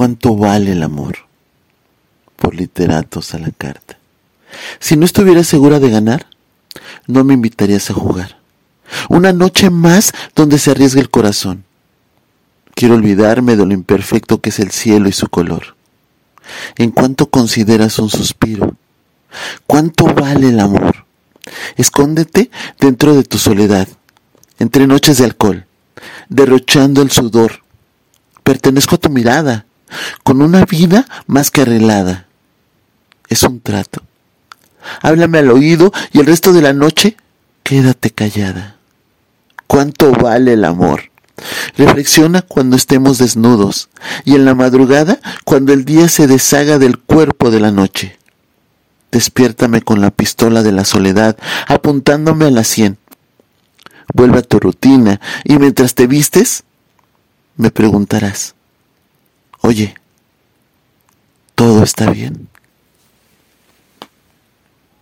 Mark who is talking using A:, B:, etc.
A: cuánto vale el amor. Por literatos a la carta. Si no estuvieras segura de ganar, no me invitarías a jugar. Una noche más donde se arriesga el corazón. Quiero olvidarme de lo imperfecto que es el cielo y su color. En cuanto consideras un suspiro, cuánto vale el amor. Escóndete dentro de tu soledad, entre noches de alcohol, derrochando el sudor. Pertenezco a tu mirada, con una vida más que arreglada. Es un trato. Háblame al oído y el resto de la noche quédate callada. ¿Cuánto vale el amor? Reflexiona cuando estemos desnudos y en la madrugada cuando el día se deshaga del cuerpo de la noche. Despiértame con la pistola de la soledad apuntándome a la sien. Vuelve a tu rutina y mientras te vistes me preguntarás, oye, ¿todo está bien?